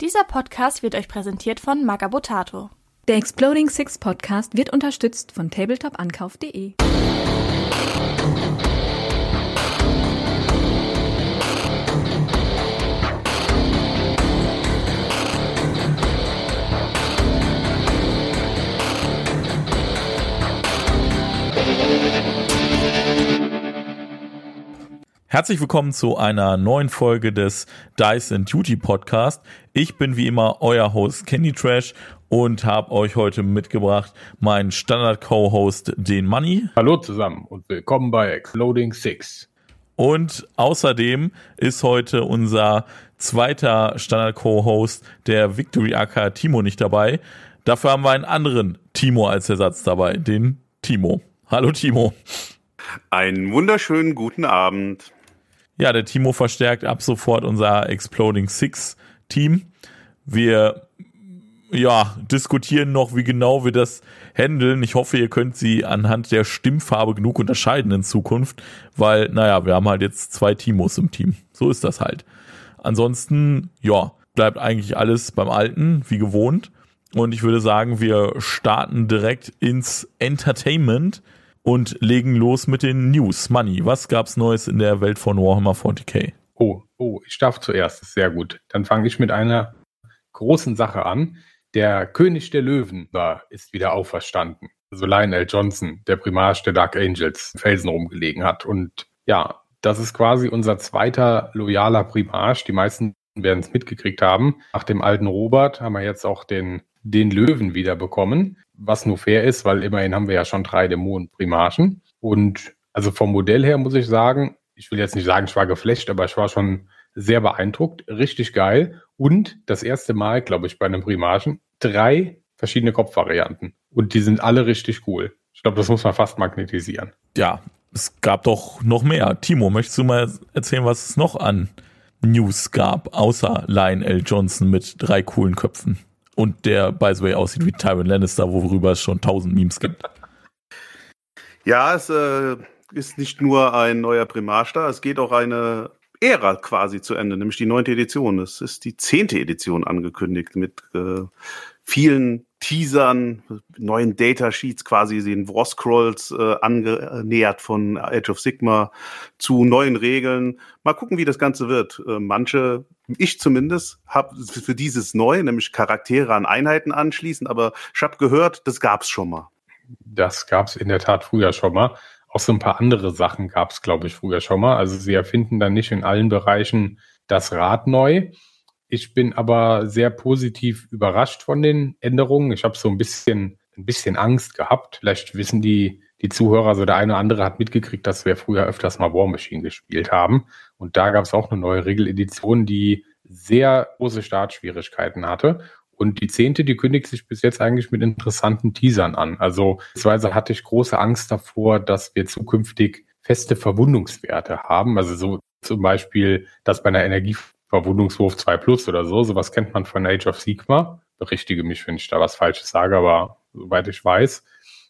Dieser Podcast wird euch präsentiert von Magabotato. Der Exploding Six Podcast wird unterstützt von tabletop-ankauf.de. Herzlich willkommen zu einer neuen Folge des Dice and Duty Podcast. Ich bin wie immer euer Host Candy Trash und habe euch heute mitgebracht meinen Standard Co-Host den Money. Hallo zusammen und willkommen bei Exploding Six. Und außerdem ist heute unser zweiter Standard Co-Host der Victory AK Timo nicht dabei. Dafür haben wir einen anderen Timo als Ersatz dabei, den Timo. Hallo Timo. Einen wunderschönen guten Abend. Ja, der Timo verstärkt ab sofort unser Exploding Six Team. Wir ja, diskutieren noch, wie genau wir das handeln. Ich hoffe, ihr könnt sie anhand der Stimmfarbe genug unterscheiden in Zukunft, weil, naja, wir haben halt jetzt zwei Timos im Team. So ist das halt. Ansonsten, ja, bleibt eigentlich alles beim Alten, wie gewohnt. Und ich würde sagen, wir starten direkt ins Entertainment und legen los mit den News. Money, was gab's Neues in der Welt von Warhammer 40k? Oh, oh, ich darf zuerst, sehr gut. Dann fange ich mit einer großen Sache an. Der König der Löwen war, ist wieder auferstanden. Also Lionel Johnson, der Primarch der Dark Angels, im Felsen rumgelegen hat. Und ja, das ist quasi unser zweiter loyaler Primarch. Die meisten werden es mitgekriegt haben. Nach dem alten Robert haben wir jetzt auch den, den Löwen wieder bekommen was nur fair ist, weil immerhin haben wir ja schon drei Dämonen-Primarchen. Und also vom Modell her muss ich sagen, ich will jetzt nicht sagen, ich war geflasht, aber ich war schon sehr beeindruckt, richtig geil. Und das erste Mal, glaube ich, bei einem Primarchen drei verschiedene Kopfvarianten. Und die sind alle richtig cool. Ich glaube, das muss man fast magnetisieren. Ja, es gab doch noch mehr. Timo, möchtest du mal erzählen, was es noch an News gab, außer Lionel Johnson mit drei coolen Köpfen? Und der, by the way, aussieht wie Tyron Lannister, worüber es schon tausend Memes gibt. Ja, es äh, ist nicht nur ein neuer Primarch da, es geht auch eine Ära quasi zu Ende, nämlich die neunte Edition. Es ist die zehnte Edition angekündigt mit äh, vielen Teasern, neuen Datasheets quasi, den War Scrolls äh, angenähert von Age of Sigma zu neuen Regeln. Mal gucken, wie das Ganze wird. Äh, manche, ich zumindest, habe für dieses Neue, nämlich Charaktere an Einheiten anschließen, aber ich habe gehört, das gab's schon mal. Das gab's in der Tat früher schon mal. Auch so ein paar andere Sachen gab's, glaube ich, früher schon mal. Also sie erfinden dann nicht in allen Bereichen das Rad neu. Ich bin aber sehr positiv überrascht von den Änderungen. Ich habe so ein bisschen, ein bisschen Angst gehabt. Vielleicht wissen die, die Zuhörer, so der eine oder andere hat mitgekriegt, dass wir früher öfters mal War Machine gespielt haben. Und da gab es auch eine neue Regeledition, die sehr große Startschwierigkeiten hatte. Und die zehnte, die kündigt sich bis jetzt eigentlich mit interessanten Teasern an. Also, beispielsweise hatte ich große Angst davor, dass wir zukünftig feste Verwundungswerte haben. Also so zum Beispiel, dass bei einer Energie Verwundungswurf 2 Plus oder so. Sowas kennt man von Age of Sigma. Berichtige mich, wenn ich da was Falsches sage, aber soweit ich weiß,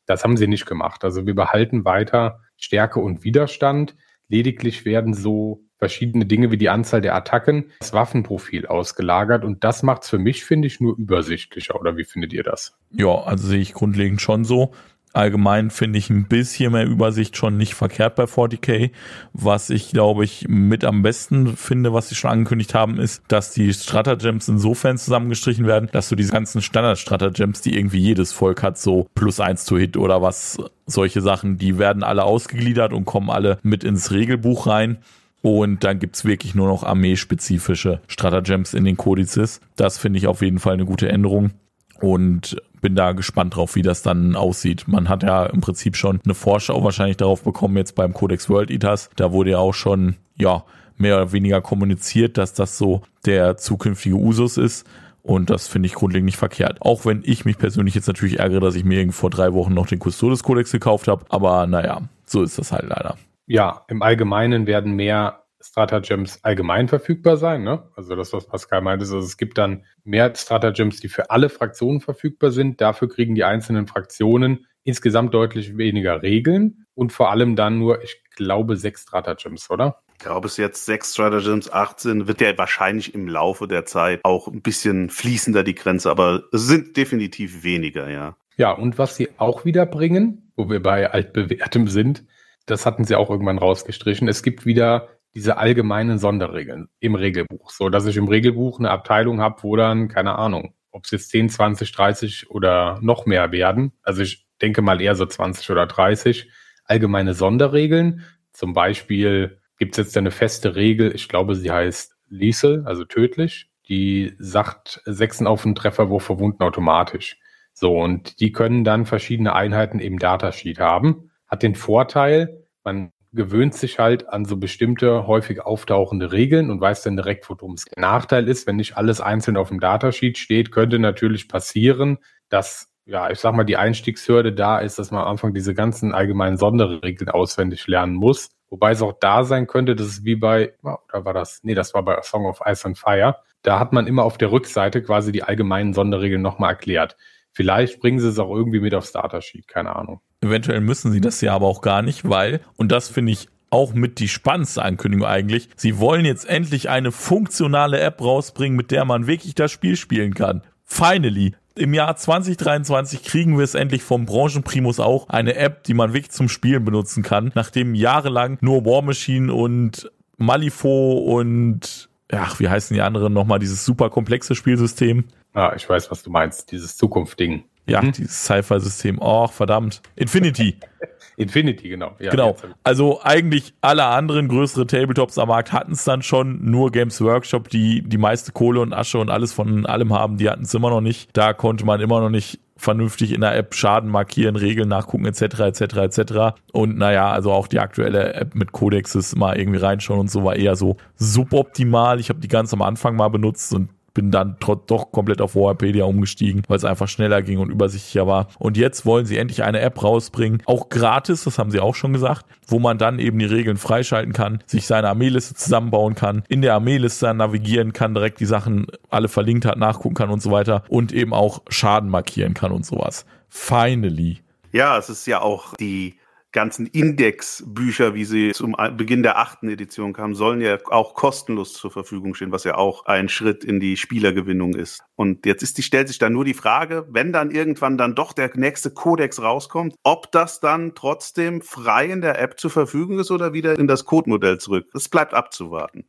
das haben sie nicht gemacht. Also wir behalten weiter Stärke und Widerstand. Lediglich werden so verschiedene Dinge wie die Anzahl der Attacken, das Waffenprofil ausgelagert und das macht es für mich, finde ich, nur übersichtlicher. Oder wie findet ihr das? Ja, also sehe ich grundlegend schon so. Allgemein finde ich ein bisschen mehr Übersicht schon nicht verkehrt bei 40k. Was ich, glaube ich, mit am besten finde, was sie schon angekündigt haben, ist, dass die Stratagems insofern zusammengestrichen werden, dass du diese ganzen Standard-Stratagems, die irgendwie jedes Volk hat, so plus eins zu Hit oder was, solche Sachen, die werden alle ausgegliedert und kommen alle mit ins Regelbuch rein. Und dann gibt's wirklich nur noch armeespezifische Stratagems in den Kodizes. Das finde ich auf jeden Fall eine gute Änderung. Und bin da gespannt drauf, wie das dann aussieht. Man hat ja im Prinzip schon eine Vorschau wahrscheinlich darauf bekommen, jetzt beim Codex World Eaters. Da wurde ja auch schon, ja, mehr oder weniger kommuniziert, dass das so der zukünftige Usus ist. Und das finde ich grundlegend nicht verkehrt. Auch wenn ich mich persönlich jetzt natürlich ärgere, dass ich mir vor drei Wochen noch den Custodes Codex gekauft habe. Aber naja, so ist das halt leider. Ja, im Allgemeinen werden mehr Stratagems allgemein verfügbar sein. Ne? Also das, was Pascal meinte, ist, also es gibt dann mehr Stratagems, die für alle Fraktionen verfügbar sind. Dafür kriegen die einzelnen Fraktionen insgesamt deutlich weniger Regeln und vor allem dann nur, ich glaube, sechs Stratagems, oder? Ja, ob es jetzt sechs Stratagems, acht sind, wird ja wahrscheinlich im Laufe der Zeit auch ein bisschen fließender die Grenze, aber es sind definitiv weniger, ja. Ja, und was sie auch wieder bringen, wo wir bei altbewährtem sind, das hatten sie auch irgendwann rausgestrichen. Es gibt wieder diese allgemeinen Sonderregeln im Regelbuch, so dass ich im Regelbuch eine Abteilung habe, wo dann, keine Ahnung, ob es jetzt 10, 20, 30 oder noch mehr werden. Also ich denke mal eher so 20 oder 30 allgemeine Sonderregeln. Zum Beispiel gibt es jetzt eine feste Regel, ich glaube, sie heißt lethal, also tödlich. Die sagt Sechsen auf einen Trefferwurf verwunden automatisch. So, und die können dann verschiedene Einheiten im Datasheet haben. Hat den Vorteil, man gewöhnt sich halt an so bestimmte häufig auftauchende Regeln und weiß dann direkt, worum es Nachteil ist. Wenn nicht alles einzeln auf dem Datasheet steht, könnte natürlich passieren, dass, ja, ich sag mal, die Einstiegshürde da ist, dass man am Anfang diese ganzen allgemeinen Sonderregeln auswendig lernen muss. Wobei es auch da sein könnte, dass es wie bei, oder war das, nee, das war bei Song of Ice and Fire. Da hat man immer auf der Rückseite quasi die allgemeinen Sonderregeln nochmal erklärt. Vielleicht bringen sie es auch irgendwie mit aufs Datasheet, keine Ahnung. Eventuell müssen sie das ja aber auch gar nicht, weil, und das finde ich auch mit die spannendste Ankündigung eigentlich. Sie wollen jetzt endlich eine funktionale App rausbringen, mit der man wirklich das Spiel spielen kann. Finally. Im Jahr 2023 kriegen wir es endlich vom Branchenprimus auch eine App, die man wirklich zum Spielen benutzen kann, nachdem jahrelang nur War Machine und Malifaux und ach, wie heißen die anderen nochmal, dieses super komplexe Spielsystem. Ah, ich weiß, was du meinst, dieses Zukunftsding. Ja, mhm. dieses Sci-Fi-System. Oh, verdammt. Infinity. Infinity, genau. Ja, genau. Also eigentlich alle anderen größere Tabletops am Markt hatten es dann schon. Nur Games Workshop, die die meiste Kohle und Asche und alles von allem haben, die hatten es immer noch nicht. Da konnte man immer noch nicht vernünftig in der App Schaden markieren, Regeln nachgucken etc. etc. etc. Und naja, also auch die aktuelle App mit Codexes mal irgendwie reinschauen und so war eher so suboptimal. Ich habe die ganz am Anfang mal benutzt und bin dann doch komplett auf Wikipedia umgestiegen, weil es einfach schneller ging und übersichtlicher war. Und jetzt wollen sie endlich eine App rausbringen, auch gratis, das haben sie auch schon gesagt, wo man dann eben die Regeln freischalten kann, sich seine Armeeliste zusammenbauen kann, in der Armeeliste navigieren kann, direkt die Sachen alle verlinkt hat, nachgucken kann und so weiter und eben auch Schaden markieren kann und sowas. Finally. Ja, es ist ja auch die ganzen Indexbücher, wie sie zum Beginn der achten Edition kamen, sollen ja auch kostenlos zur Verfügung stehen, was ja auch ein Schritt in die Spielergewinnung ist. Und jetzt ist die, stellt sich dann nur die Frage, wenn dann irgendwann dann doch der nächste Codex rauskommt, ob das dann trotzdem frei in der App zur Verfügung ist oder wieder in das Codemodell zurück. Das bleibt abzuwarten.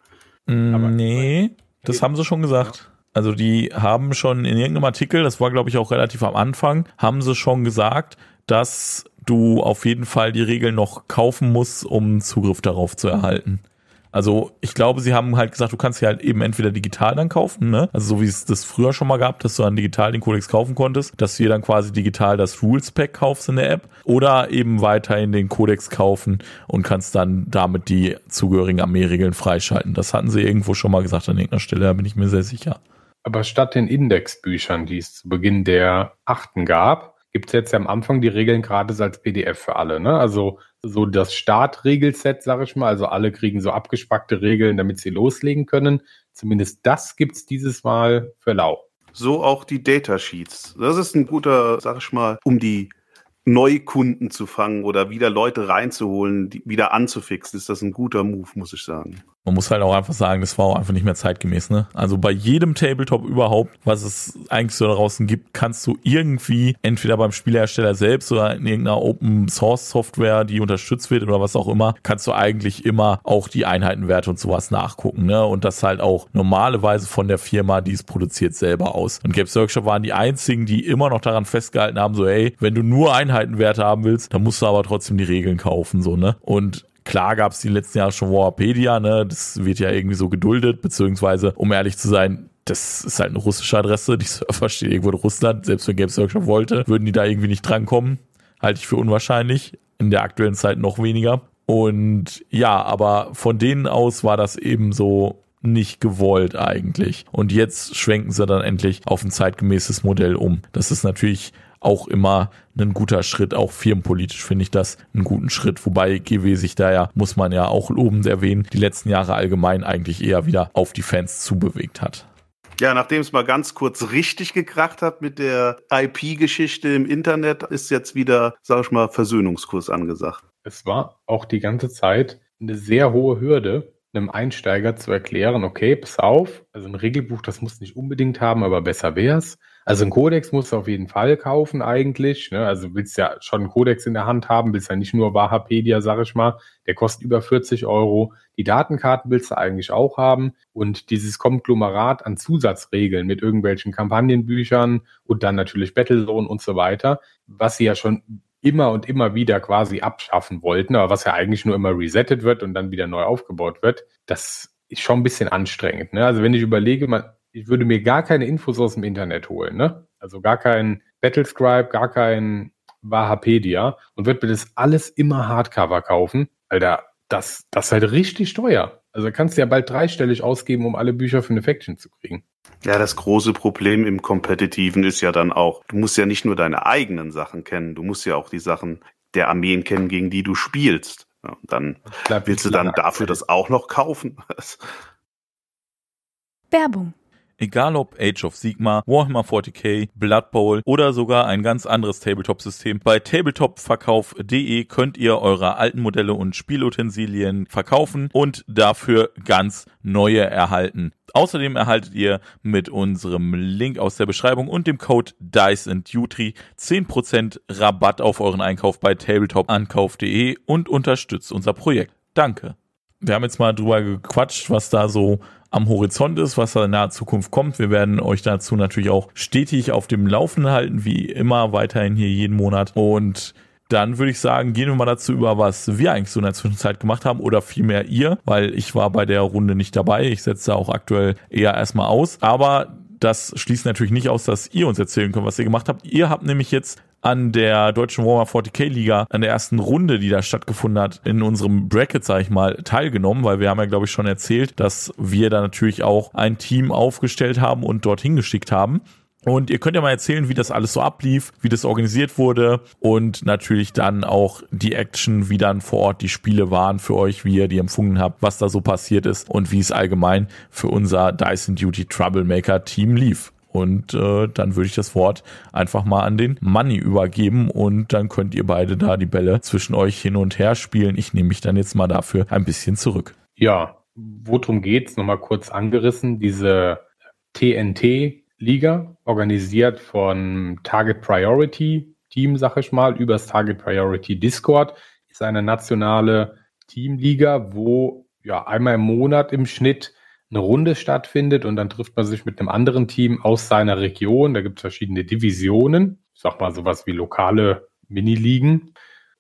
Mm, Aber nee, das haben sie schon gesagt. Also die haben schon in irgendeinem Artikel, das war glaube ich auch relativ am Anfang, haben sie schon gesagt, dass du auf jeden Fall die Regeln noch kaufen musst, um Zugriff darauf zu erhalten. Also ich glaube, sie haben halt gesagt, du kannst sie halt eben entweder digital dann kaufen, ne? Also so wie es das früher schon mal gab, dass du dann digital den Codex kaufen konntest, dass du dir dann quasi digital das Rules Pack kaufst in der App oder eben weiterhin den Codex kaufen und kannst dann damit die zugehörigen Armeeregeln freischalten. Das hatten sie irgendwo schon mal gesagt an irgendeiner Stelle, da bin ich mir sehr sicher. Aber statt den Indexbüchern, die es zu Beginn der achten gab, gibt es jetzt ja am Anfang die Regeln gratis als PDF für alle. Ne? Also so das Startregelset, sage ich mal. Also alle kriegen so abgespackte Regeln, damit sie loslegen können. Zumindest das gibt es dieses Mal für lau. So auch die Datasheets. Das ist ein guter, sag ich mal, um die Neukunden zu fangen oder wieder Leute reinzuholen, die wieder anzufixen, ist das ein guter Move, muss ich sagen. Man muss halt auch einfach sagen, das war auch einfach nicht mehr zeitgemäß, ne? Also bei jedem Tabletop überhaupt, was es eigentlich so da draußen gibt, kannst du irgendwie entweder beim Spielhersteller selbst oder in irgendeiner Open Source Software, die unterstützt wird oder was auch immer, kannst du eigentlich immer auch die Einheitenwerte und sowas nachgucken, ne? Und das halt auch normalerweise von der Firma, die es produziert, selber aus. Und Games Workshop waren die einzigen, die immer noch daran festgehalten haben, so, ey, wenn du nur Einheitenwerte haben willst, dann musst du aber trotzdem die Regeln kaufen, so, ne? Und Klar gab es die letzten Jahre schon Warpedia, ne? Das wird ja irgendwie so geduldet, beziehungsweise, um ehrlich zu sein, das ist halt eine russische Adresse. Die Server stehen irgendwo in Russland. Selbst wenn Games Workshop wollte, würden die da irgendwie nicht drankommen. Halte ich für unwahrscheinlich. In der aktuellen Zeit noch weniger. Und ja, aber von denen aus war das eben so nicht gewollt eigentlich. Und jetzt schwenken sie dann endlich auf ein zeitgemäßes Modell um. Das ist natürlich auch immer ein guter Schritt. Auch firmenpolitisch finde ich das einen guten Schritt. Wobei GW sich da ja, muss man ja auch lobend erwähnen, die letzten Jahre allgemein eigentlich eher wieder auf die Fans zubewegt hat. Ja, nachdem es mal ganz kurz richtig gekracht hat mit der IP-Geschichte im Internet, ist jetzt wieder, sag ich mal, Versöhnungskurs angesagt. Es war auch die ganze Zeit eine sehr hohe Hürde, einem Einsteiger zu erklären, okay, pass auf, also ein Regelbuch, das muss nicht unbedingt haben, aber besser wär's. Also ein Kodex musst du auf jeden Fall kaufen eigentlich. Ne? Also willst ja schon einen Kodex in der Hand haben, willst ja nicht nur Wahapedia, sag ich mal. Der kostet über 40 Euro. Die Datenkarten willst du eigentlich auch haben. Und dieses Konglomerat an Zusatzregeln mit irgendwelchen Kampagnenbüchern und dann natürlich Battlezone und so weiter, was sie ja schon immer und immer wieder quasi abschaffen wollten, aber was ja eigentlich nur immer resettet wird und dann wieder neu aufgebaut wird, das ist schon ein bisschen anstrengend. Ne? Also wenn ich überlege, man, ich würde mir gar keine Infos aus dem Internet holen, ne? Also gar kein Battlescribe, gar kein Wahapedia und würde mir das alles immer Hardcover kaufen. Alter, das, das ist halt richtig teuer. Also kannst du ja bald dreistellig ausgeben, um alle Bücher für eine Faction zu kriegen. Ja, das große Problem im Kompetitiven ist ja dann auch, du musst ja nicht nur deine eigenen Sachen kennen, du musst ja auch die Sachen der Armeen kennen, gegen die du spielst. Ja, dann willst du dann dafür das auch noch kaufen. Werbung Egal ob Age of Sigma, Warhammer 40k, Blood Bowl oder sogar ein ganz anderes Tabletop-System, bei tabletopverkauf.de könnt ihr eure alten Modelle und Spielutensilien verkaufen und dafür ganz neue erhalten. Außerdem erhaltet ihr mit unserem Link aus der Beschreibung und dem Code DICE and Duty 10% Rabatt auf euren Einkauf bei tabletop-ankauf.de und unterstützt unser Projekt. Danke. Wir haben jetzt mal drüber gequatscht, was da so am Horizont ist, was da in naher Zukunft kommt. Wir werden euch dazu natürlich auch stetig auf dem Laufenden halten, wie immer weiterhin hier jeden Monat. Und dann würde ich sagen, gehen wir mal dazu über, was wir eigentlich so in der Zwischenzeit gemacht haben oder vielmehr ihr, weil ich war bei der Runde nicht dabei. Ich setze auch aktuell eher erstmal aus. Aber das schließt natürlich nicht aus, dass ihr uns erzählen könnt, was ihr gemacht habt. Ihr habt nämlich jetzt an der deutschen Warhammer 40k Liga, an der ersten Runde, die da stattgefunden hat, in unserem Bracket, sag ich mal, teilgenommen, weil wir haben ja, glaube ich, schon erzählt, dass wir da natürlich auch ein Team aufgestellt haben und dorthin geschickt haben. Und ihr könnt ja mal erzählen, wie das alles so ablief, wie das organisiert wurde und natürlich dann auch die Action, wie dann vor Ort die Spiele waren für euch, wie ihr die empfunden habt, was da so passiert ist und wie es allgemein für unser Dyson Duty Troublemaker Team lief. Und äh, dann würde ich das Wort einfach mal an den Money übergeben und dann könnt ihr beide da die Bälle zwischen euch hin und her spielen. Ich nehme mich dann jetzt mal dafür ein bisschen zurück. Ja, worum geht's? Nochmal kurz angerissen. Diese TNT-Liga, organisiert von Target Priority Team, sag ich mal, übers Target Priority Discord, ist eine nationale Teamliga, wo ja einmal im Monat im Schnitt eine Runde stattfindet und dann trifft man sich mit einem anderen Team aus seiner Region. Da gibt es verschiedene Divisionen, ich sag mal sowas wie lokale Miniligen.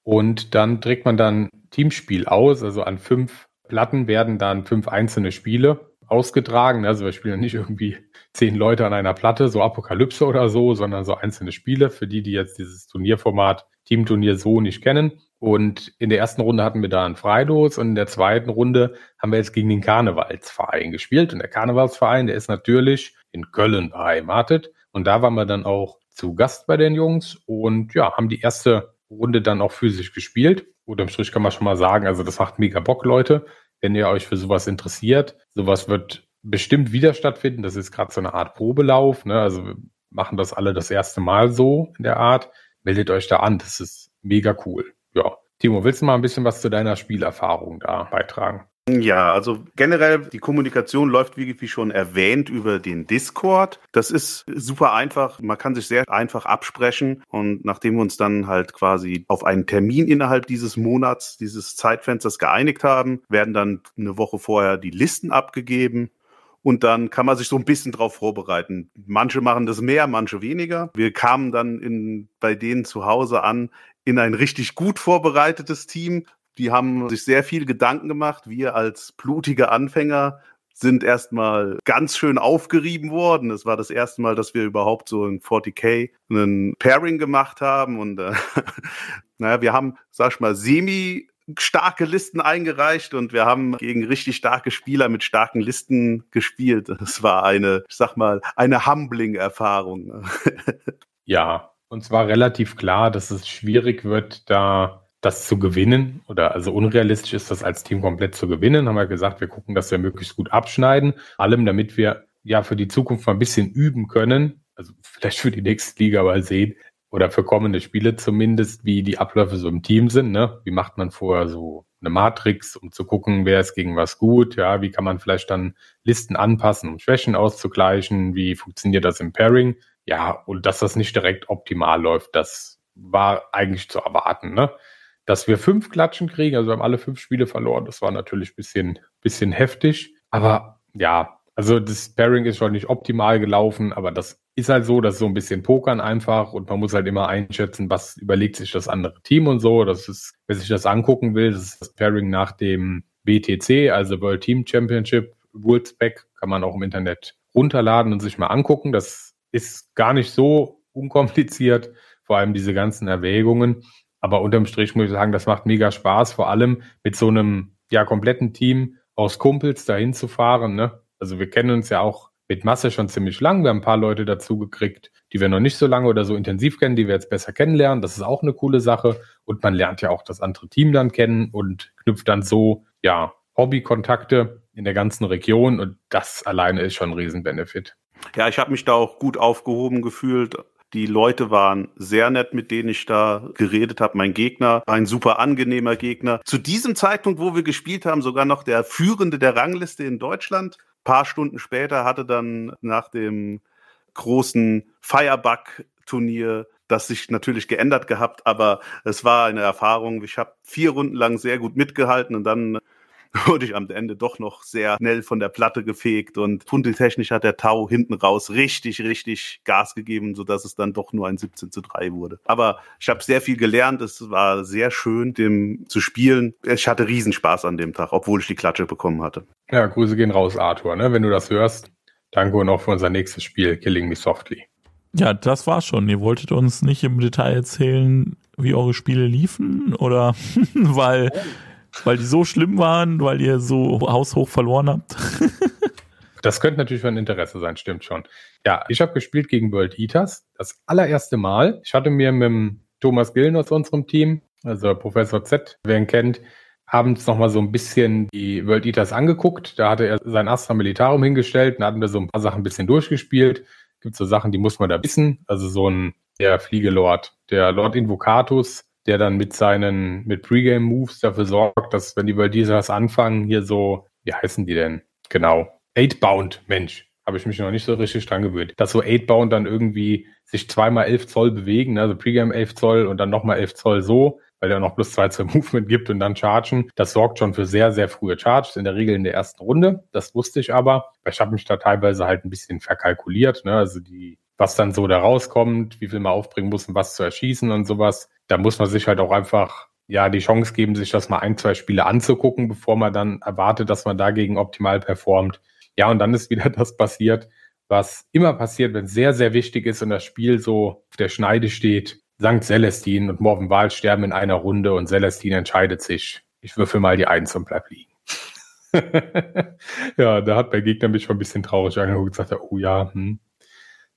Und dann trägt man dann Teamspiel aus. Also an fünf Platten werden dann fünf einzelne Spiele ausgetragen. Also wir spielen nicht irgendwie zehn Leute an einer Platte, so Apokalypse oder so, sondern so einzelne Spiele für die, die jetzt dieses Turnierformat Teamturnier so nicht kennen. Und in der ersten Runde hatten wir da einen Freilos und in der zweiten Runde haben wir jetzt gegen den Karnevalsverein gespielt. Und der Karnevalsverein, der ist natürlich in Köln beheimatet. Und da waren wir dann auch zu Gast bei den Jungs und ja, haben die erste Runde dann auch physisch gespielt. Unterm Strich kann man schon mal sagen, also das macht mega Bock, Leute. Wenn ihr euch für sowas interessiert, sowas wird bestimmt wieder stattfinden. Das ist gerade so eine Art Probelauf. Ne? Also wir machen das alle das erste Mal so in der Art. Meldet euch da an. Das ist mega cool ja. Timo, willst du mal ein bisschen was zu deiner Spielerfahrung da beitragen? Ja, also generell die Kommunikation läuft, wie, wie, schon erwähnt, über den Discord. Das ist super einfach. Man kann sich sehr einfach absprechen. Und nachdem wir uns dann halt quasi auf einen Termin innerhalb dieses Monats, dieses Zeitfensters geeinigt haben, werden dann eine Woche vorher die Listen abgegeben. Und dann kann man sich so ein bisschen drauf vorbereiten. Manche machen das mehr, manche weniger. Wir kamen dann in, bei denen zu Hause an in ein richtig gut vorbereitetes Team. Die haben sich sehr viel Gedanken gemacht. Wir als blutige Anfänger sind erstmal ganz schön aufgerieben worden. Es war das erste Mal, dass wir überhaupt so in 40k einen Pairing gemacht haben. Und äh, naja, wir haben, sag ich mal, semi starke Listen eingereicht und wir haben gegen richtig starke Spieler mit starken Listen gespielt. Das war eine, ich sag mal, eine Humbling-Erfahrung. ja, und zwar relativ klar, dass es schwierig wird, da das zu gewinnen oder also unrealistisch ist, das als Team komplett zu gewinnen. Haben wir gesagt, wir gucken, dass wir möglichst gut abschneiden. Allem, damit wir ja für die Zukunft mal ein bisschen üben können, also vielleicht für die nächste Liga mal sehen, oder für kommende Spiele zumindest, wie die Abläufe so im Team sind. Ne? Wie macht man vorher so eine Matrix, um zu gucken, wer ist gegen was gut? Ja, wie kann man vielleicht dann Listen anpassen, um Schwächen auszugleichen? Wie funktioniert das im Pairing? Ja, und dass das nicht direkt optimal läuft, das war eigentlich zu erwarten. Ne? Dass wir fünf Klatschen kriegen, also wir haben alle fünf Spiele verloren, das war natürlich ein bisschen, bisschen heftig. Aber ja, also das Pairing ist schon nicht optimal gelaufen, aber das ist halt so, dass so ein bisschen Pokern einfach und man muss halt immer einschätzen, was überlegt sich das andere Team und so. Das ist, wer sich das angucken will, das ist das Pairing nach dem WTC, also World Team Championship World Spec, kann man auch im Internet runterladen und sich mal angucken. Das ist gar nicht so unkompliziert, vor allem diese ganzen Erwägungen. Aber unterm Strich muss ich sagen, das macht mega Spaß, vor allem mit so einem ja kompletten Team aus Kumpels dahin zu fahren. Ne? Also wir kennen uns ja auch mit Masse schon ziemlich lang. Wir haben ein paar Leute dazu gekriegt, die wir noch nicht so lange oder so intensiv kennen, die wir jetzt besser kennenlernen. Das ist auch eine coole Sache. Und man lernt ja auch das andere Team dann kennen und knüpft dann so, ja, Hobbykontakte in der ganzen Region. Und das alleine ist schon ein Riesenbenefit. Ja, ich habe mich da auch gut aufgehoben gefühlt. Die Leute waren sehr nett, mit denen ich da geredet habe. Mein Gegner, ein super angenehmer Gegner. Zu diesem Zeitpunkt, wo wir gespielt haben, sogar noch der Führende der Rangliste in Deutschland paar Stunden später hatte dann nach dem großen Firebug-Turnier das sich natürlich geändert gehabt, aber es war eine Erfahrung. Ich habe vier Runden lang sehr gut mitgehalten und dann wurde ich am Ende doch noch sehr schnell von der Platte gefegt und punktetechnisch hat der Tau hinten raus richtig, richtig Gas gegeben, sodass es dann doch nur ein 17 zu 3 wurde. Aber ich habe sehr viel gelernt. Es war sehr schön, dem zu spielen. Ich hatte Riesenspaß an dem Tag, obwohl ich die Klatsche bekommen hatte. Ja, Grüße gehen raus, Arthur, ne? wenn du das hörst. Danke und auch für unser nächstes Spiel, Killing Me Softly. Ja, das war's schon. Ihr wolltet uns nicht im Detail erzählen, wie eure Spiele liefen oder weil, weil die so schlimm waren, weil ihr so haushoch verloren habt. das könnte natürlich von Interesse sein, stimmt schon. Ja, ich habe gespielt gegen World Eaters. Das allererste Mal. Ich hatte mir mit Thomas Gillen aus unserem Team, also Professor Z, wer ihn kennt, abends nochmal so ein bisschen die World Eaters angeguckt. Da hatte er sein Astra Militarum hingestellt und hatten wir so ein paar Sachen ein bisschen durchgespielt. Gibt so Sachen, die muss man da wissen. Also so ein der Fliegelord, der Lord Invocatus, der dann mit seinen, mit Pre-Game-Moves dafür sorgt, dass wenn die World Eaters anfangen, hier so, wie heißen die denn? Genau. Eightbound, Mensch. Habe ich mich noch nicht so richtig dran gewöhnt. Dass so Eightbound dann irgendwie sich zweimal 11 Zoll bewegen, ne? also Pre-Game 11 Zoll und dann nochmal 11 Zoll so weil er noch plus zwei zur Movement gibt und dann chargen. Das sorgt schon für sehr, sehr frühe Charges, in der Regel in der ersten Runde. Das wusste ich aber. Ich habe mich da teilweise halt ein bisschen verkalkuliert. Ne? Also die, was dann so da rauskommt, wie viel man aufbringen muss, um was zu erschießen und sowas. Da muss man sich halt auch einfach ja die Chance geben, sich das mal ein, zwei Spiele anzugucken, bevor man dann erwartet, dass man dagegen optimal performt. Ja, und dann ist wieder das passiert, was immer passiert, wenn es sehr, sehr wichtig ist und das Spiel so auf der Schneide steht, St. Celestin und Morven Wahl sterben in einer Runde und Celestin entscheidet sich. Ich würfel mal die Eins und bleib liegen. ja, da hat mein Gegner mich schon ein bisschen traurig angeguckt und gesagt, oh ja, hm,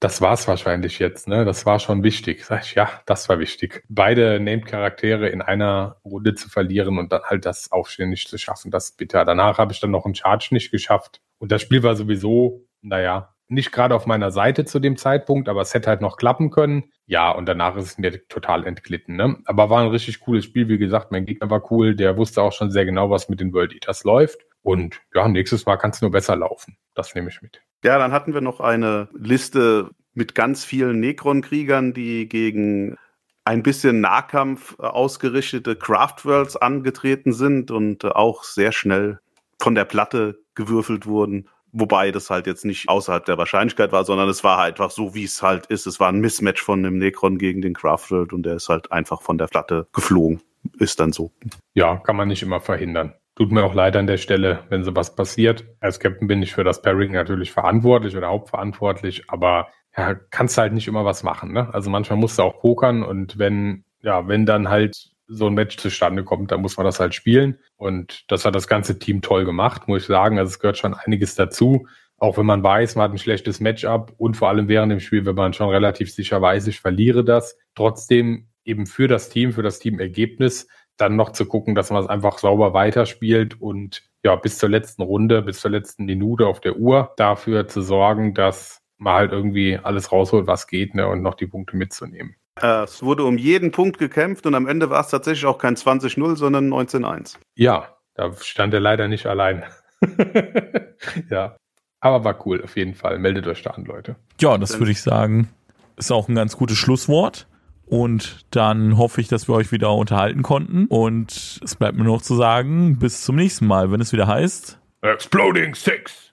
das war's wahrscheinlich jetzt, ne? Das war schon wichtig. Sag ich, ja, das war wichtig. Beide Named-Charaktere in einer Runde zu verlieren und dann halt das Aufstehen nicht zu schaffen, das ist bitter. Danach habe ich dann noch einen Charge nicht geschafft. Und das Spiel war sowieso, naja, nicht gerade auf meiner Seite zu dem Zeitpunkt, aber es hätte halt noch klappen können. Ja, und danach ist es mir total entglitten. Ne? Aber war ein richtig cooles Spiel. Wie gesagt, mein Gegner war cool. Der wusste auch schon sehr genau, was mit den World Eaters läuft. Und ja, nächstes Mal kann es nur besser laufen. Das nehme ich mit. Ja, dann hatten wir noch eine Liste mit ganz vielen Necron-Kriegern, die gegen ein bisschen Nahkampf äh, ausgerichtete Craftworlds angetreten sind und äh, auch sehr schnell von der Platte gewürfelt wurden. Wobei das halt jetzt nicht außerhalb der Wahrscheinlichkeit war, sondern es war halt einfach so, wie es halt ist. Es war ein Mismatch von dem Necron gegen den Craftworld und der ist halt einfach von der Platte geflogen. Ist dann so. Ja, kann man nicht immer verhindern. Tut mir auch leid an der Stelle, wenn sowas passiert. Als Captain bin ich für das Pairing natürlich verantwortlich oder hauptverantwortlich, aber ja, kannst halt nicht immer was machen. Ne? Also manchmal musst du auch pokern und wenn, ja, wenn dann halt so ein Match zustande kommt, dann muss man das halt spielen. Und das hat das ganze Team toll gemacht, muss ich sagen. Also es gehört schon einiges dazu. Auch wenn man weiß, man hat ein schlechtes Matchup und vor allem während dem Spiel, wenn man schon relativ sicher weiß, ich verliere das, trotzdem eben für das Team, für das Teamergebnis, dann noch zu gucken, dass man es einfach sauber weiterspielt und ja, bis zur letzten Runde, bis zur letzten Minute auf der Uhr dafür zu sorgen, dass man halt irgendwie alles rausholt, was geht, ne, und noch die Punkte mitzunehmen. Äh, es wurde um jeden Punkt gekämpft und am Ende war es tatsächlich auch kein 20-0, sondern 19-1. Ja, da stand er leider nicht alleine. ja, aber war cool, auf jeden Fall. Meldet euch da an, Leute. Ja, das würde ich sagen, ist auch ein ganz gutes Schlusswort. Und dann hoffe ich, dass wir euch wieder unterhalten konnten. Und es bleibt mir noch zu sagen, bis zum nächsten Mal, wenn es wieder heißt Exploding Six.